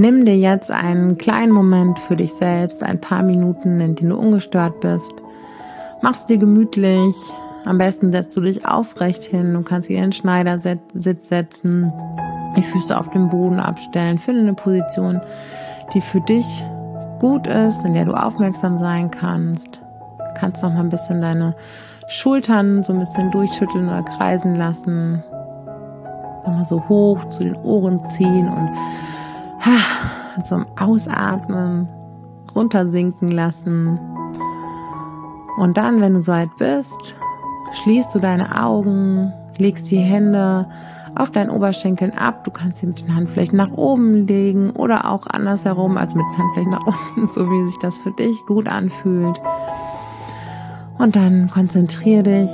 Nimm dir jetzt einen kleinen Moment für dich selbst, ein paar Minuten, in denen du ungestört bist. Mach's dir gemütlich. Am besten setzt du dich aufrecht hin. Du kannst dir in den Schneidersitz setzen, die Füße auf dem Boden abstellen. Finde eine Position, die für dich gut ist, in der du aufmerksam sein kannst. Du kannst noch mal ein bisschen deine Schultern so ein bisschen durchschütteln oder kreisen lassen. Nochmal so hoch zu den Ohren ziehen und zum Ausatmen runtersinken lassen. Und dann, wenn du soweit bist, schließt du deine Augen, legst die Hände auf deinen Oberschenkeln ab. Du kannst sie mit den Handflächen nach oben legen oder auch andersherum, also mit den Handflächen nach unten, so wie sich das für dich gut anfühlt. Und dann konzentriere dich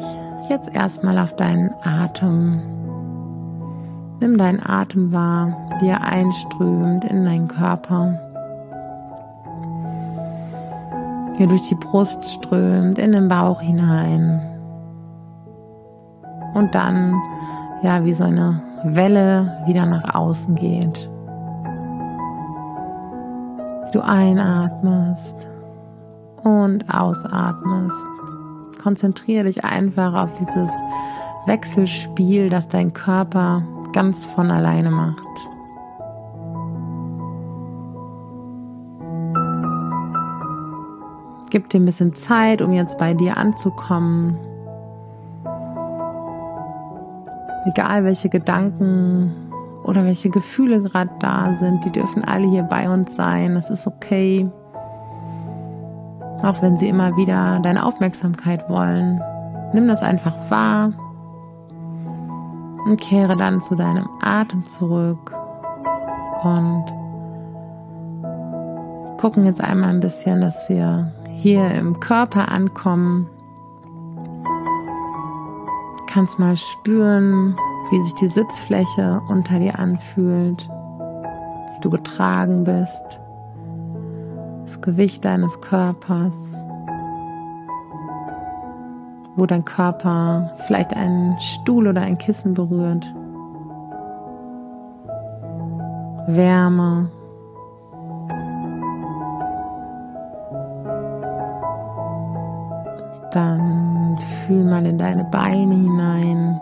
jetzt erstmal auf deinen Atem. Nimm deinen Atem wahr, wie er einströmt in deinen Körper. Hier durch die Brust strömt, in den Bauch hinein. Und dann, ja, wie so eine Welle wieder nach außen geht. Du einatmest und ausatmest. Konzentriere dich einfach auf dieses Wechselspiel, das dein Körper ganz von alleine macht. Gib dir ein bisschen Zeit, um jetzt bei dir anzukommen. Egal welche Gedanken oder welche Gefühle gerade da sind, die dürfen alle hier bei uns sein. Das ist okay. Auch wenn sie immer wieder deine Aufmerksamkeit wollen. Nimm das einfach wahr und kehre dann zu deinem Atem zurück und gucken jetzt einmal ein bisschen, dass wir hier im Körper ankommen. Kannst mal spüren, wie sich die Sitzfläche unter dir anfühlt, dass du getragen bist, das Gewicht deines Körpers wo dein Körper vielleicht einen Stuhl oder ein Kissen berührt. Wärme. Dann fühl mal in deine Beine hinein,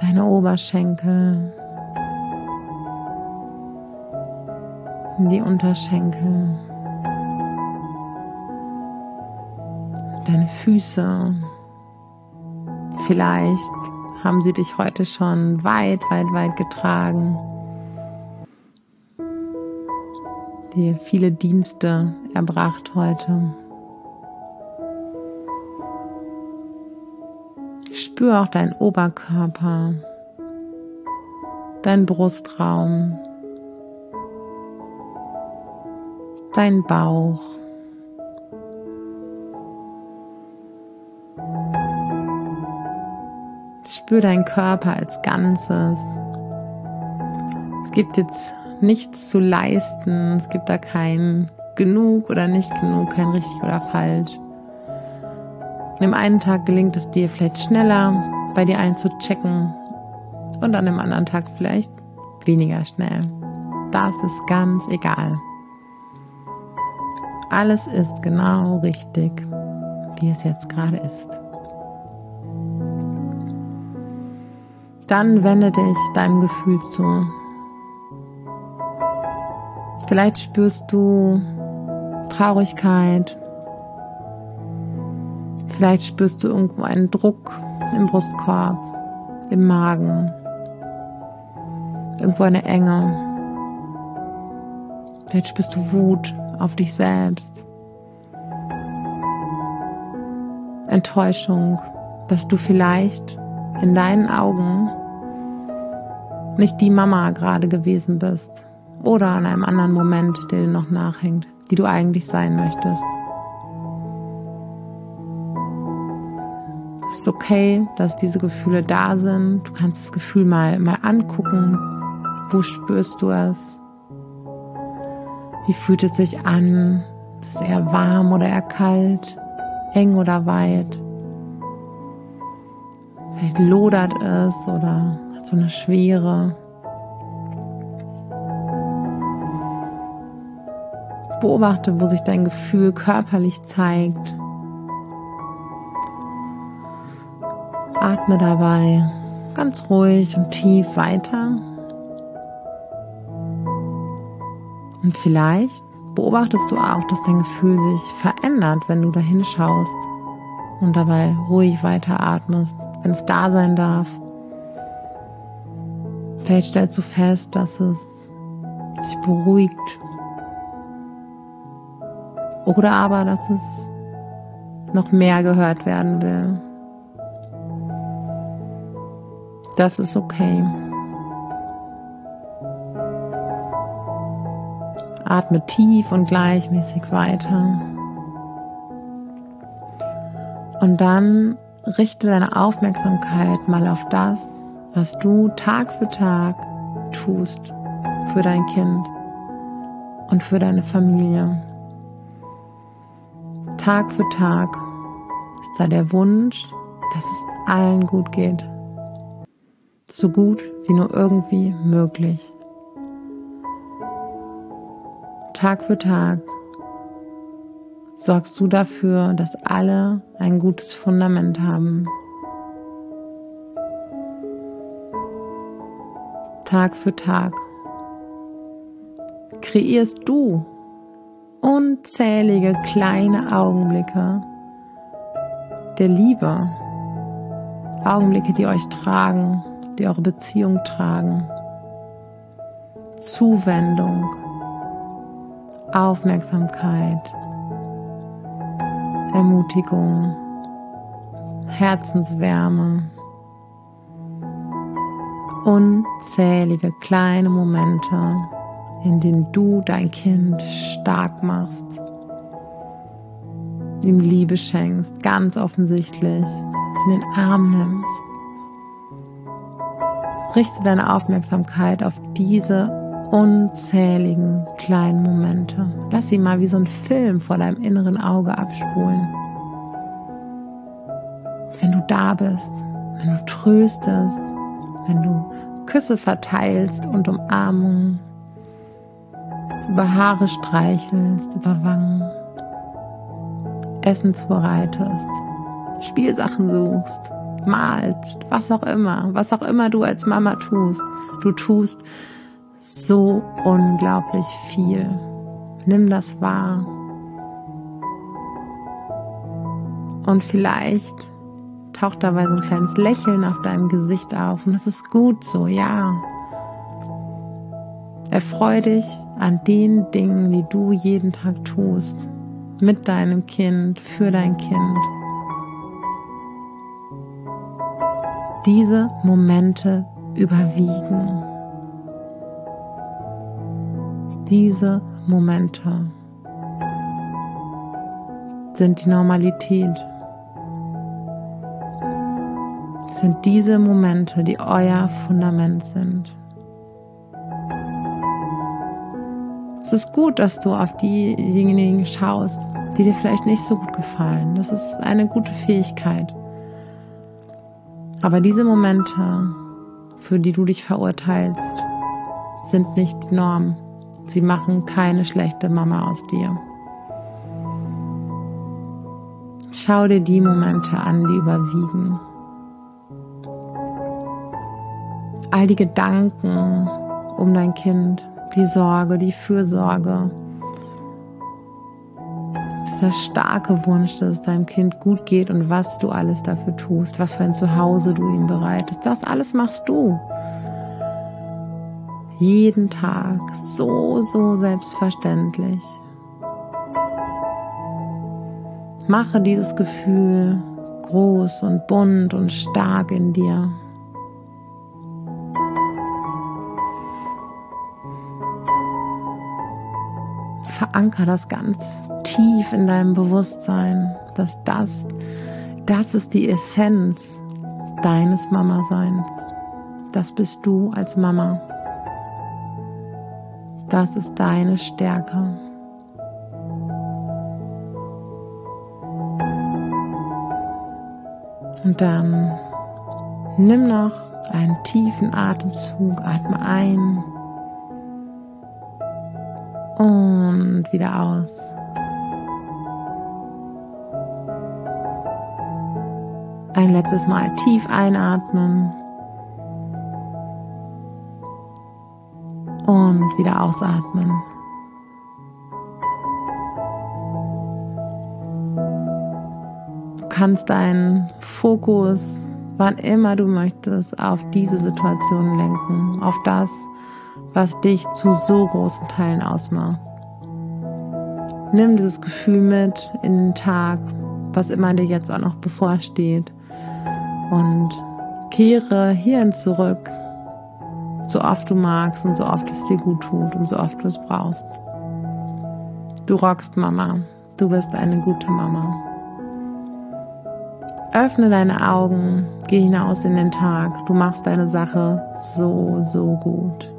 deine Oberschenkel, in die Unterschenkel. Deine Füße. Vielleicht haben sie dich heute schon weit, weit, weit getragen. Dir viele Dienste erbracht heute. Spür auch deinen Oberkörper, deinen Brustraum, deinen Bauch. Spür deinen Körper als Ganzes. Es gibt jetzt nichts zu leisten. Es gibt da kein genug oder nicht genug, kein richtig oder falsch. Dem einen Tag gelingt es dir vielleicht schneller, bei dir einzuchecken und an dem anderen Tag vielleicht weniger schnell. Das ist ganz egal. Alles ist genau richtig, wie es jetzt gerade ist. Dann wende dich deinem Gefühl zu. Vielleicht spürst du Traurigkeit. Vielleicht spürst du irgendwo einen Druck im Brustkorb, im Magen. Irgendwo eine Enge. Vielleicht spürst du Wut auf dich selbst. Enttäuschung, dass du vielleicht in deinen Augen nicht die Mama gerade gewesen bist oder an einem anderen Moment, der dir noch nachhängt, die du eigentlich sein möchtest. Es ist okay, dass diese Gefühle da sind. Du kannst das Gefühl mal, mal angucken. Wo spürst du es? Wie fühlt es sich an? Ist es eher warm oder eher kalt? Eng oder weit? Vielleicht lodert es oder so eine Schwere. Beobachte, wo sich dein Gefühl körperlich zeigt. Atme dabei ganz ruhig und tief weiter. Und vielleicht beobachtest du auch, dass dein Gefühl sich verändert, wenn du dahin schaust und dabei ruhig weiteratmest, wenn es da sein darf. Vielleicht stellst du fest, dass es sich beruhigt. Oder aber, dass es noch mehr gehört werden will. Das ist okay. Atme tief und gleichmäßig weiter. Und dann richte deine Aufmerksamkeit mal auf das, was du Tag für Tag tust für dein Kind und für deine Familie. Tag für Tag ist da der Wunsch, dass es allen gut geht so gut wie nur irgendwie möglich. Tag für Tag sorgst du dafür, dass alle ein gutes Fundament haben. Tag für Tag. Kreierst du unzählige kleine Augenblicke der Liebe, Augenblicke, die euch tragen, die eure Beziehung tragen. Zuwendung, Aufmerksamkeit, Ermutigung, Herzenswärme, unzählige kleine Momente, in denen du dein Kind stark machst, ihm Liebe schenkst, ganz offensichtlich, in den Arm nimmst richte deine Aufmerksamkeit auf diese unzähligen kleinen Momente. Lass sie mal wie so ein Film vor deinem inneren Auge abspulen. Wenn du da bist, wenn du tröstest, wenn du Küsse verteilst und Umarmungen, über Haare streichelst, über Wangen, Essen zubereitest, Spielsachen suchst, malst, was auch immer, was auch immer du als Mama tust. Du tust so unglaublich viel. Nimm das wahr. Und vielleicht taucht dabei so ein kleines Lächeln auf deinem Gesicht auf und das ist gut so, ja. Erfreu dich an den Dingen, die du jeden Tag tust, mit deinem Kind, für dein Kind. diese Momente überwiegen. Diese Momente sind die Normalität. Sind diese Momente, die euer Fundament sind. Es ist gut, dass du auf diejenigen schaust, die dir vielleicht nicht so gut gefallen. Das ist eine gute Fähigkeit. Aber diese Momente, für die du dich verurteilst, sind nicht die Norm. Sie machen keine schlechte Mama aus dir. Schau dir die Momente an, die überwiegen. All die Gedanken um dein Kind, die Sorge, die Fürsorge, dieser starke Wunsch, dass es deinem Kind gut geht und was du alles dafür tust, was für ein Zuhause du ihm bereitest. Das alles machst du. Jeden Tag so, so selbstverständlich. Mache dieses Gefühl groß und bunt und stark in dir. Veranker das ganz tief in deinem Bewusstsein, dass das, das ist die Essenz deines Mama-Seins. Das bist du als Mama. Das ist deine Stärke. Und dann nimm noch einen tiefen Atemzug, atme ein und und wieder aus. Ein letztes Mal tief einatmen und wieder ausatmen. Du kannst deinen Fokus, wann immer du möchtest, auf diese Situation lenken, auf das, was dich zu so großen Teilen ausmacht. Nimm dieses Gefühl mit in den Tag, was immer dir jetzt auch noch bevorsteht und kehre hierhin zurück, so oft du magst und so oft es dir gut tut und so oft du es brauchst. Du rockst, Mama. Du bist eine gute Mama. Öffne deine Augen, geh hinaus in den Tag. Du machst deine Sache so, so gut.